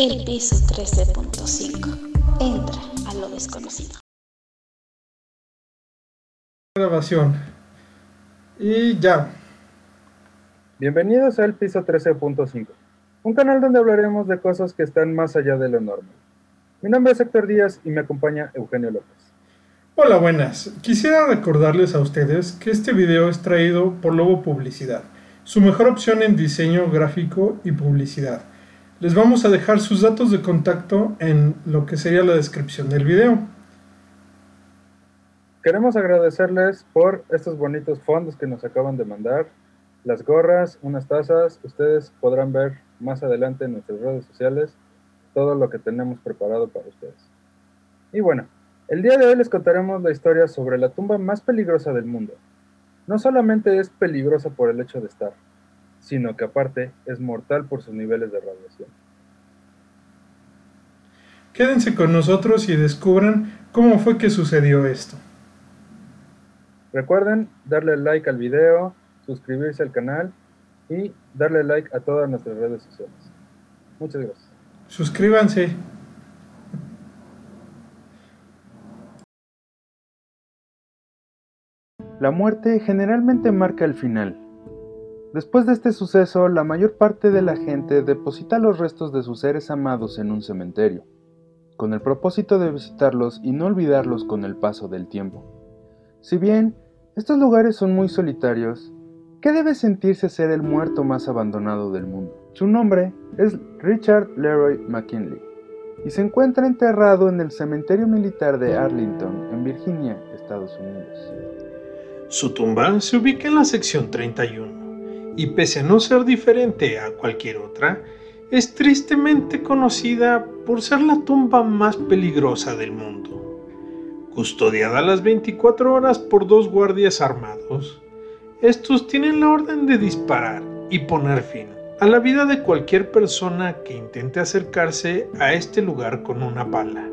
El piso 13.5. Entra a lo desconocido. Grabación. Y ya. Bienvenidos al piso 13.5, un canal donde hablaremos de cosas que están más allá de lo normal. Mi nombre es Héctor Díaz y me acompaña Eugenio López. Hola, buenas. Quisiera recordarles a ustedes que este video es traído por Lobo Publicidad, su mejor opción en diseño gráfico y publicidad. Les vamos a dejar sus datos de contacto en lo que sería la descripción del video. Queremos agradecerles por estos bonitos fondos que nos acaban de mandar, las gorras, unas tazas. Ustedes podrán ver más adelante en nuestras redes sociales todo lo que tenemos preparado para ustedes. Y bueno, el día de hoy les contaremos la historia sobre la tumba más peligrosa del mundo. No solamente es peligrosa por el hecho de estar, sino que aparte es mortal por sus niveles de radiación. Quédense con nosotros y descubran cómo fue que sucedió esto. Recuerden darle like al video, suscribirse al canal y darle like a todas nuestras redes sociales. Muchas gracias. Suscríbanse. La muerte generalmente marca el final. Después de este suceso, la mayor parte de la gente deposita los restos de sus seres amados en un cementerio, con el propósito de visitarlos y no olvidarlos con el paso del tiempo. Si bien estos lugares son muy solitarios, ¿qué debe sentirse ser el muerto más abandonado del mundo? Su nombre es Richard Leroy McKinley y se encuentra enterrado en el cementerio militar de Arlington, en Virginia, Estados Unidos. Su tumba se ubica en la sección 31 y pese a no ser diferente a cualquier otra, es tristemente conocida por ser la tumba más peligrosa del mundo. Custodiada las 24 horas por dos guardias armados, estos tienen la orden de disparar y poner fin a la vida de cualquier persona que intente acercarse a este lugar con una bala.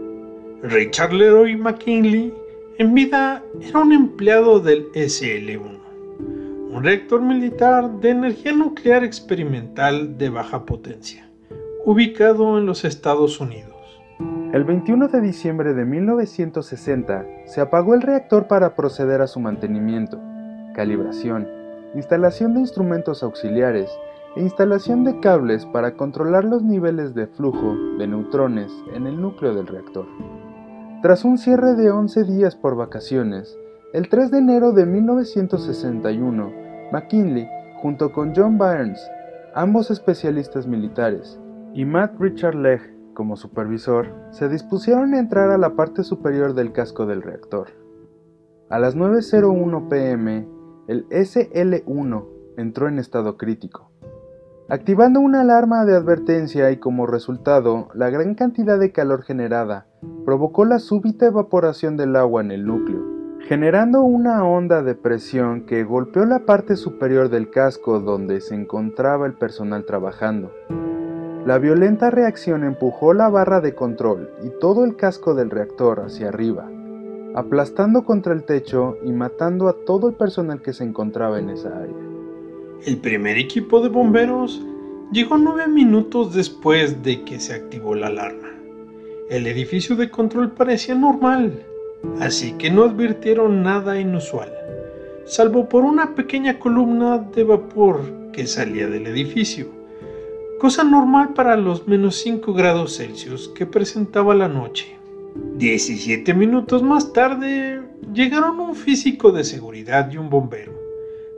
Richard Leroy McKinley en vida era un empleado del SL-1, un reactor militar de energía nuclear experimental de baja potencia, ubicado en los Estados Unidos. El 21 de diciembre de 1960 se apagó el reactor para proceder a su mantenimiento, calibración, instalación de instrumentos auxiliares e instalación de cables para controlar los niveles de flujo de neutrones en el núcleo del reactor. Tras un cierre de 11 días por vacaciones, el 3 de enero de 1961, McKinley, junto con John Burns, ambos especialistas militares, y Matt Richard Legg como supervisor, se dispusieron a entrar a la parte superior del casco del reactor. A las 9.01 pm, el SL-1 entró en estado crítico activando una alarma de advertencia y como resultado, la gran cantidad de calor generada provocó la súbita evaporación del agua en el núcleo, generando una onda de presión que golpeó la parte superior del casco donde se encontraba el personal trabajando. La violenta reacción empujó la barra de control y todo el casco del reactor hacia arriba, aplastando contra el techo y matando a todo el personal que se encontraba en esa área. El primer equipo de bomberos llegó nueve minutos después de que se activó la alarma. El edificio de control parecía normal, así que no advirtieron nada inusual, salvo por una pequeña columna de vapor que salía del edificio, cosa normal para los menos 5 grados Celsius que presentaba la noche. 17 minutos más tarde llegaron un físico de seguridad y un bombero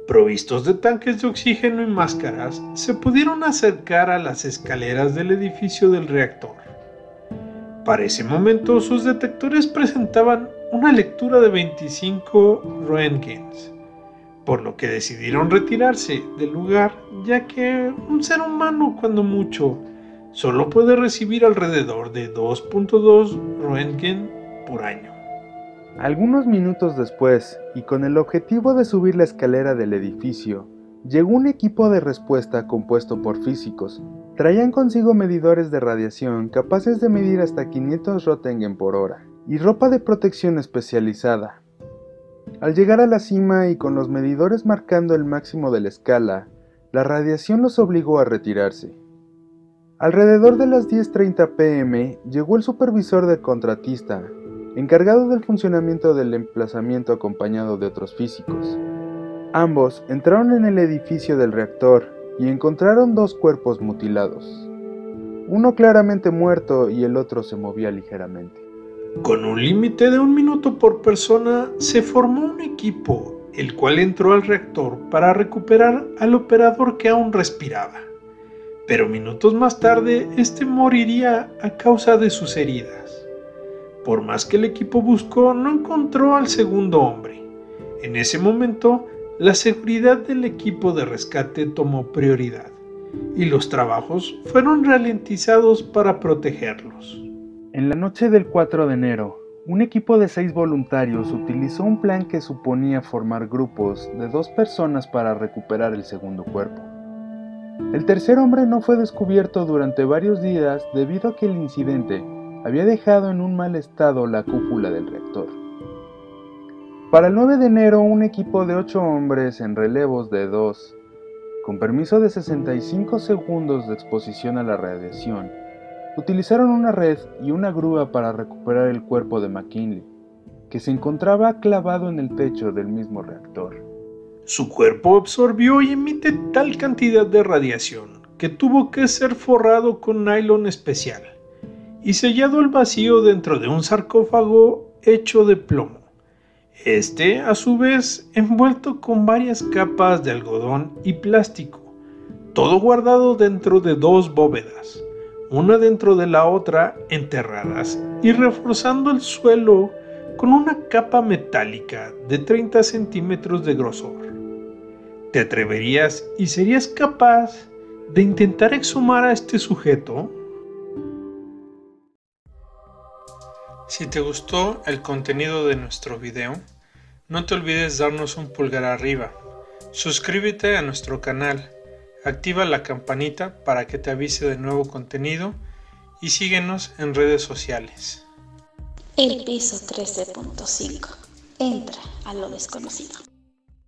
provistos de tanques de oxígeno y máscaras, se pudieron acercar a las escaleras del edificio del reactor. Para ese momento sus detectores presentaban una lectura de 25 Roentgens, por lo que decidieron retirarse del lugar ya que un ser humano cuando mucho solo puede recibir alrededor de 2.2 Roentgen por año. Algunos minutos después, y con el objetivo de subir la escalera del edificio, llegó un equipo de respuesta compuesto por físicos. Traían consigo medidores de radiación capaces de medir hasta 500 Röntgen por hora, y ropa de protección especializada. Al llegar a la cima y con los medidores marcando el máximo de la escala, la radiación los obligó a retirarse. Alrededor de las 10.30 pm llegó el supervisor del contratista, encargado del funcionamiento del emplazamiento acompañado de otros físicos. Ambos entraron en el edificio del reactor y encontraron dos cuerpos mutilados, uno claramente muerto y el otro se movía ligeramente. Con un límite de un minuto por persona, se formó un equipo, el cual entró al reactor para recuperar al operador que aún respiraba. Pero minutos más tarde, este moriría a causa de sus heridas. Por más que el equipo buscó, no encontró al segundo hombre. En ese momento, la seguridad del equipo de rescate tomó prioridad y los trabajos fueron ralentizados para protegerlos. En la noche del 4 de enero, un equipo de seis voluntarios utilizó un plan que suponía formar grupos de dos personas para recuperar el segundo cuerpo. El tercer hombre no fue descubierto durante varios días debido a que el incidente había dejado en un mal estado la cúpula del reactor. Para el 9 de enero, un equipo de ocho hombres en relevos de dos, con permiso de 65 segundos de exposición a la radiación, utilizaron una red y una grúa para recuperar el cuerpo de McKinley, que se encontraba clavado en el techo del mismo reactor. Su cuerpo absorbió y emite tal cantidad de radiación que tuvo que ser forrado con nylon especial y sellado al vacío dentro de un sarcófago hecho de plomo. Este, a su vez, envuelto con varias capas de algodón y plástico, todo guardado dentro de dos bóvedas una dentro de la otra enterradas y reforzando el suelo con una capa metálica de 30 centímetros de grosor. ¿Te atreverías y serías capaz de intentar exhumar a este sujeto? Si te gustó el contenido de nuestro video, no te olvides darnos un pulgar arriba. Suscríbete a nuestro canal activa la campanita para que te avise de nuevo contenido y síguenos en redes sociales. El piso 13.5. Entra a lo desconocido.